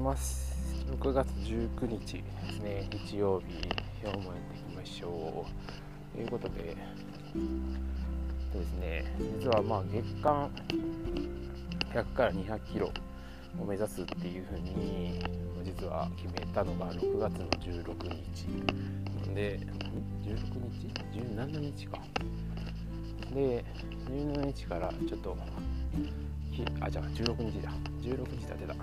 ます。6月19日ですね。日曜日今日もやっていきましょう。ということでですね。実はまあ月間100から200キロを目指すっていうふうに実は決めたのが6月の16日。で16日？17日か。で17日からちょっとあじゃあ16日だ。16日だ出た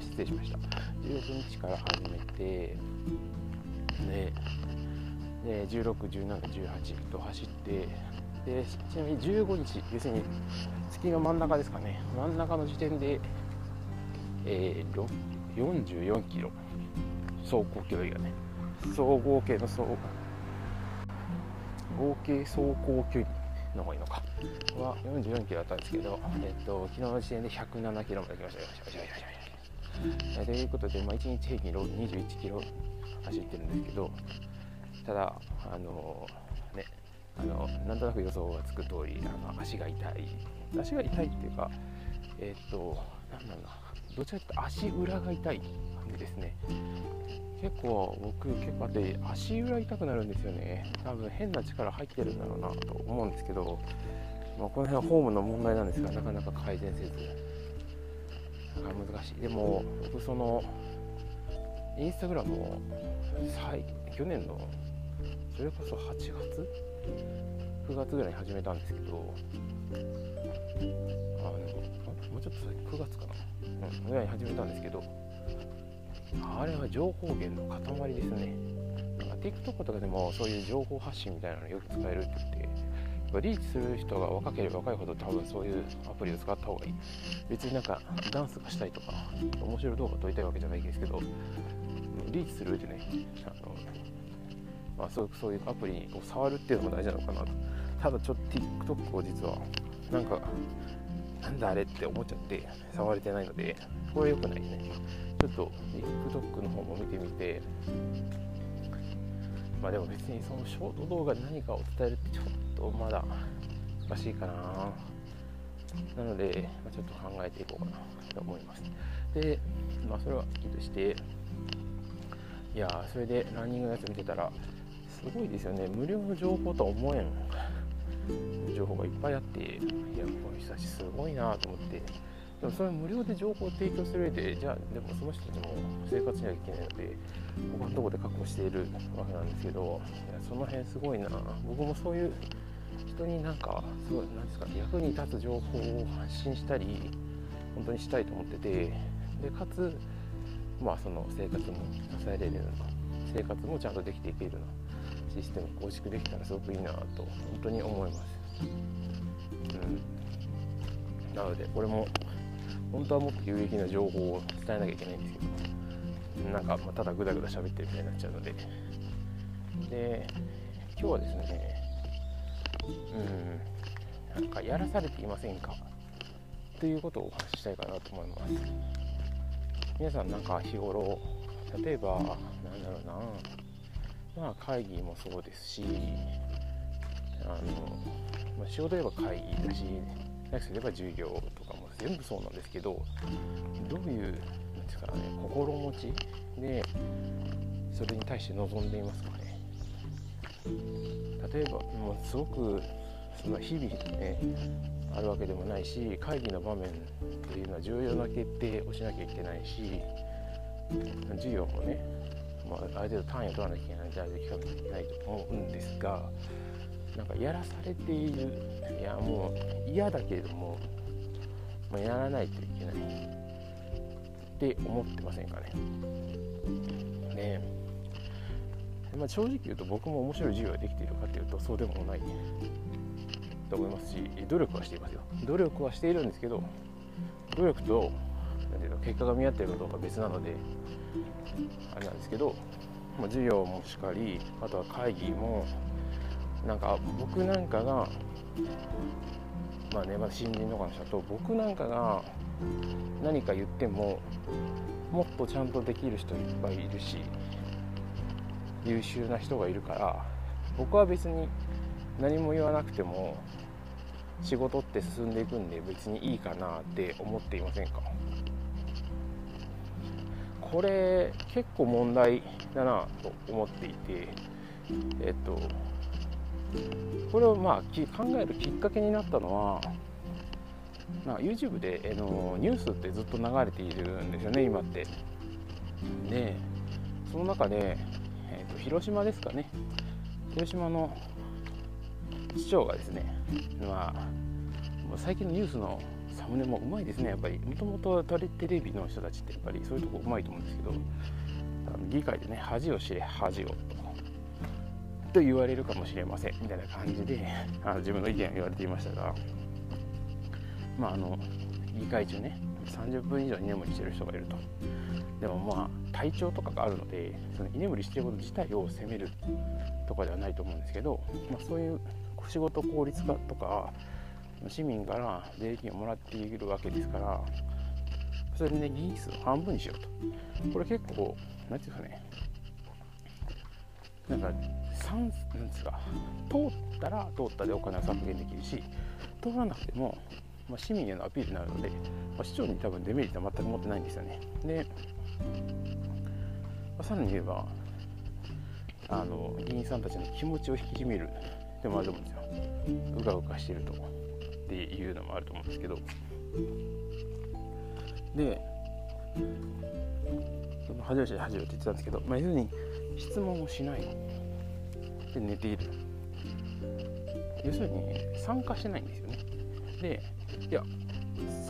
失礼しました。16日から始めてでで161718と走ってでちなみに15日要するに月の真ん中ですかね。真ん中の時点で、えー、44キロ。走行距離がね。総合計の総合計走行距離。の方がいいのかは44キロだったんですけど、えっと、昨日の時点で107キロまで来ました。よということで、まあ、1日平均21キロ走ってるんですけどただあのねあのなんとなく予想がつく通りあの足が痛い。足が痛いっていうかえっ、となんだろうな。どちらかというと足裏が痛い感じですね。結構僕結構あって足裏痛くなるんですよね。多分変な力入ってるんだろうなと思うんですけど、まあ、この辺はフォームの問題なんですがなかなか改善せず。なか難しい。でも僕そのインスタグラムを去年のそれこそ8月？9月ぐらいに始めたんですけどあのもうちょっと9月かな、うん、ぐらいに始めたんですけどあれは情報源の塊ですね。なんか TikTok とかでもそういう情報発信みたいなのよく使えるって言ってリーチする人が若ければ若いほど多分そういうアプリを使った方がいい。別になんかダンスがしたいとか面白い動画撮りたいわけじゃないですけどリーチするってねあの、まあ、そうそういうアプリを触るっていうのも大事なのかなと。ただちょっと TikTok を実はなんかなんだあれって思っちゃって触れてないのでこれは良くないですね。ちょっと TikTok の方も見てみてまあでも別にそのショート動画で何かを伝えるってちょっとまだ難しいかな。なので、ま、ちょっと考えていこうかなと思います。でまあそれはいいとしていやそれでランニングのやつ見てたらすごいですよね。無料の情報とは思えん情報がいっぱいあっていやこの人たちすごいなと思って。でもそれ無料で情報を提供する上でじゃあでもその人たちも生活しなきゃいけないので他のとこで確保しているわけなんですけどいやその辺すごいな僕もそういう人になんかすごいなんですか役に立つ情報を発信したり本当にしたいと思っててでかつまあその生活も支えられるような生活もちゃんとできていけるようなシステム構築できたらすごくいいなと本当に思います。うん、なのでこれも本当はもっと有益な情報を伝えなきゃいけないんですけどなんかまただぐだぐだ喋ってるみたいになっちゃうので。で今日はですねうんなんかやらされていませんかということをお話ししたいかなと思います。皆さんなんか日頃例えばなんだろうなまあ会議もそうですしあの、まあ、仕事で言えば会議だしなくすれば授業と全部そうなんですけどどういうなんですかね心持ちでそれに対して臨んでいますかね。例えばもうすごくその日々ねあるわけでもないし会議の場面っていうのは重要な決定をしなきゃいけないし授業もね、まあ、ある程度単位を取らなきゃいけないじゃあ聞かなきゃいけないと思うんですがなんかやらされているいやもう嫌だけれども、まあ、やらないといけない。って思ってませんかね。ねまあ、正直言うと僕も面白い授業ができているかというとそうでもない。と思いますし努力はしていますよ。努力はしているんですけど努力となんていうの結果が見合っているかどうか別なのであれなんですけど、まあ、授業もしかりあとは会議もなんか僕なんかがまあねまだ新人とかの人と僕なんかが何か言ってももっとちゃんとできる人いっぱいいるし優秀な人がいるから僕は別に何も言わなくても仕事って進んでいくんで別にいいかなって思っていませんか？これ結構問題だなと思っていてえっとこれをまあ考えるきっかけになったのはまあ、YouTube で、えのニュースってずっと流れているんですよね今って。でその中で、えーと、広島ですかね。広島の市長がですねまあ最近のニュースのサムネもうまいですねやっぱり。もともとテレビの人たちってやっぱりそういうとこうまいと思うんですけどあの議会でね恥を知れ恥を。とと言われるかもしれません。みたいな感じであの自分の意見を言われていましたが。まああの議会中ね30分以上居眠りしてる人がいると。でもまあ体調とかがあるのでその居眠りしてること自体を責めるとかではないと思うんですけど、まあ、そういう仕事効率化とか市民から税金をもらっているわけですからそれでね議員数を半分にしようと。これ結構何て言うんですかねなんか3なんですか通ったら通ったでお金を削減できるし通らなくてもまあ、市民へのアピールになるので、まあ、市長に多分デメリットは全く持ってないんですよね。で、まあ、さらに言えばあの議員さんたちの気持ちを引き締めるでもあると思うんですよ。うかうかしてるとっていうのもあると思うんですけどでその恥をして恥をって言ってたんですけど、まあ、要するに質問をしない。で寝ている。要するに参加してないんですよね。でいや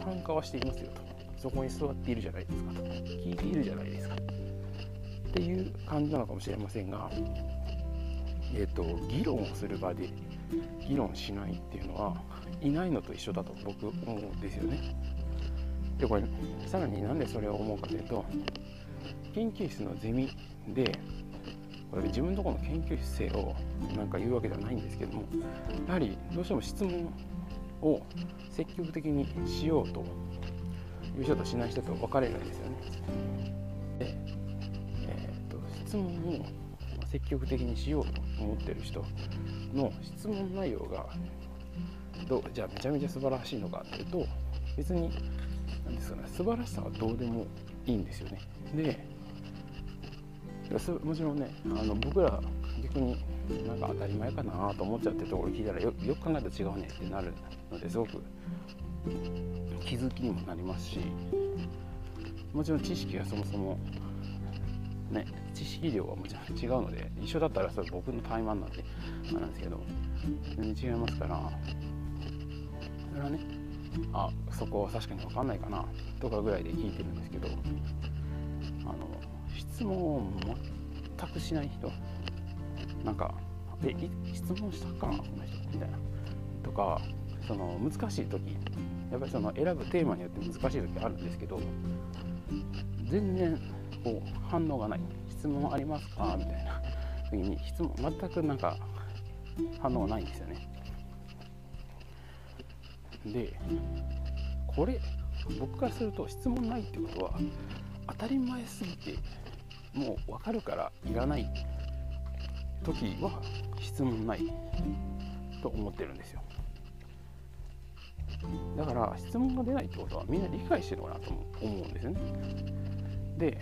参加はしていますよと。そこに座っているじゃないですかと。聞いているじゃないですか。っていう感じなのかもしれませんがえっ、ー、と議論をする場で議論しないっていうのはいないのと一緒だと僕思うんですよね。でこれさらになんでそれを思うかというと研究室のゼミでこれ自分のところの研究室生をなんか言うわけではないんですけどもやはりどうしても質問を積極的にしようという人としない人と分かれるんですよね。で、えーと、質問を積極的にしようと思ってる人の質問内容がどうじゃあめちゃめちゃ素晴らしいのかっていうと別に何ですかね素晴らしさはどうでもいいんですよね。でもちろんねあの僕ら逆になんか当たり前かなと思っちゃってるところ聞いたらよよく考えたら違うねってなるのですごく気づきにもなりますしもちろん知識がそもそもね知識量はもちろん違うので一緒だったらそれ僕の怠慢なんであなんですけど全然違いますからそれはねあそこは確かに分かんないかな。とかぐらいで聞いてるんですけど。あの質問を全くしない人。なんか「え質問したかなこの人」みたいな。とかその難しい時。やっぱりその選ぶテーマによって難しい時あるんですけど。全然こう反応がない。質問ありますか？みたいな時に質問全くなんか反応がないんですよね。でこれ僕からすると質問ないってことは当たり前すぎてもう分かるからいらない時は質問ないと思ってるんですよ。だから質問が出ないってことはみんな理解してるのかなと思うんですよね。で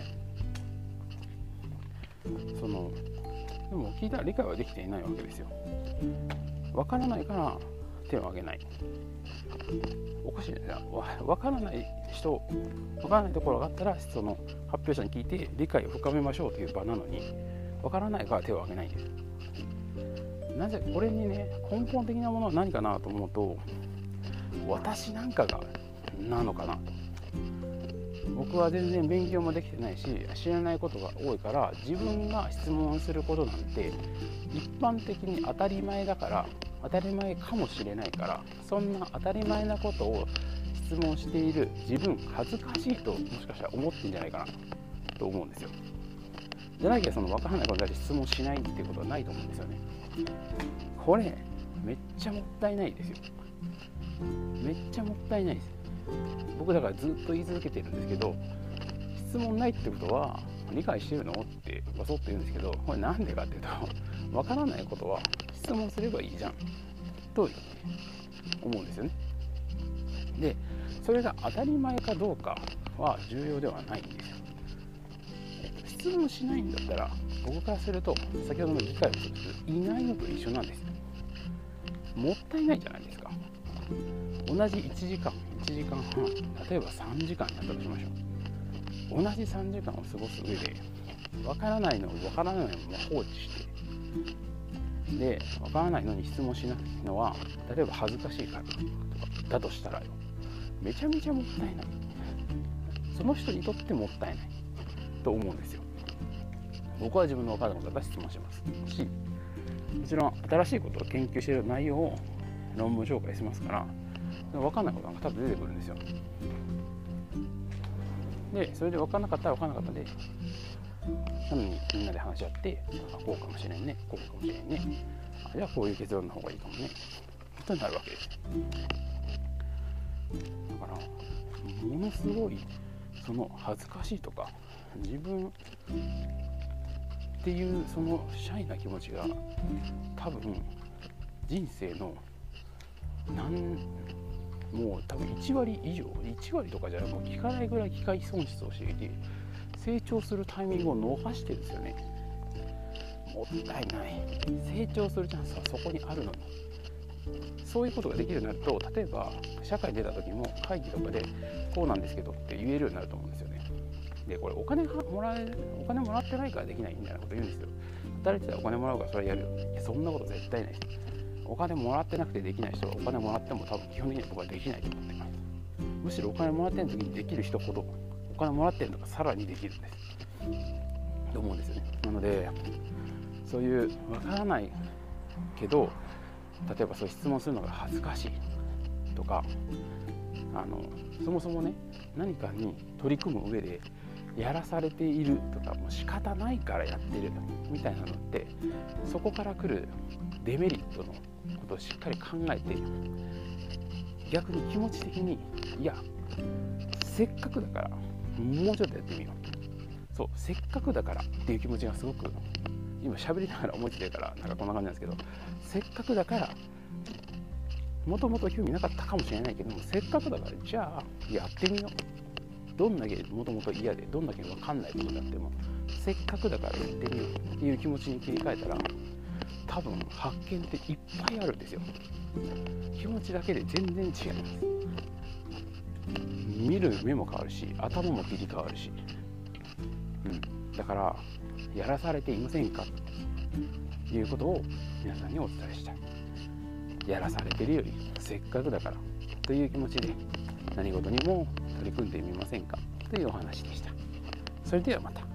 そのでも聞いたら理解はできていないわけですよ。わからないから手を挙げない。おかしいですねわからない人わからないところがあったらその発表者に聞いて理解を深めましょうという場なのにわからないから手を挙げないんですなぜこれにね根本的なものは何かなと思うと私なんかがなのかな。と僕は全然勉強もできてないし知らないことが多いから自分が質問することなんて一般的に当たり前だから当たり前かもしれないからそんな当たり前なことを質問している自分恥ずかしいともしかしたら思ってんじゃないかなと思うんですよ。じゃなきゃその分からないことで質問しないっていうことはないと思うんですよね。これめっちゃもったいないですよ。めっちゃもったいないです。僕だからずっと言い続けてるんですけど質問ないってことは理解してるの？ってボソッと言うんですけどこれなんでかっていうとわからないことは質問すればいいじゃん。と思うんですよね。でそれが当たり前かどうかは重要ではないんですよ。えっと質問しないんだったら僕からすると先ほどの議会をするいないのと一緒なんですもったいないじゃないですか。同じ1時間1時間半例えば3時間やったとしましょう。同じ3時間を過ごす上でわからないのをわからないのま放置してでわからないのに質問しないのは例えば恥ずかしいからとかだとしたらよ。めちゃめちゃもったいない。その人にとってもったいない。と思うんですよ。僕は自分の分からないことだったら質問します。しもちろん新しいことを研究している内容を論文紹介しますから分かんないことなんか多分出てくるんですよ。でそれで分かんなかったら分かんなかったでなのにみんなで話し合ってあこうかもしれんねこうかもしれんね。あじゃあこういう結論の方がいいかもね。となるわけです。だからものすごいその恥ずかしいとか自分っていうそのシャイな気持ちが多分人生の何もう多分1割以上1割とかじゃなく効かないぐらい機械損失をしていて成長するタイミングを逃してるんですよね。もったいない。成長するチャンスはそこにあるの。にそういうことができるようになると例えば社会に出た時も会議とかでこうなんですけどって言えるようになると思うんですよね。でこれお金もらえお金もらってないからできないみたいなこと言うんですよ。働いてたらお金もらうからそれやるよ。いやそんなこと絶対ない。お金もらってなくてできない人はお金もらっても多分基本的には僕はできないと思ってます。むしろお金もらってる時にできる人ほどお金もらってるのがさらにできるんです。と思うんですよね。なのでそういうわからないけど例えばそういう質問するのが恥ずかしいとかあのそもそもね何かに取り組む上でやらされているとかもう仕方ないからやってるみたいなのってそこから来るデメリットのことをしっかり考えて逆に気持ち的にいやせっかくだからもうちょっとやってみよう。そうせっかくだからっていう気持ちがすごく今喋りながら思いついてるからなんかこんな感じなんですけどせっかくだからもともと興味なかったかもしれないけどもせっかくだからじゃあやってみよう。どんだけもともと嫌でどんだけ分かんないことだってもせっかくだからやってみようっていう気持ちに切り替えたら多分発見っていっぱいあるんですよ。気持ちだけで全然違います。見る目も変わるし頭も切り替わるし、うん、だからやらされていませんかということを皆さんにお伝えしたい。やらされてるよりせっかくだからという気持ちで何事にも取り組んでみませんかというお話でした。それではまた。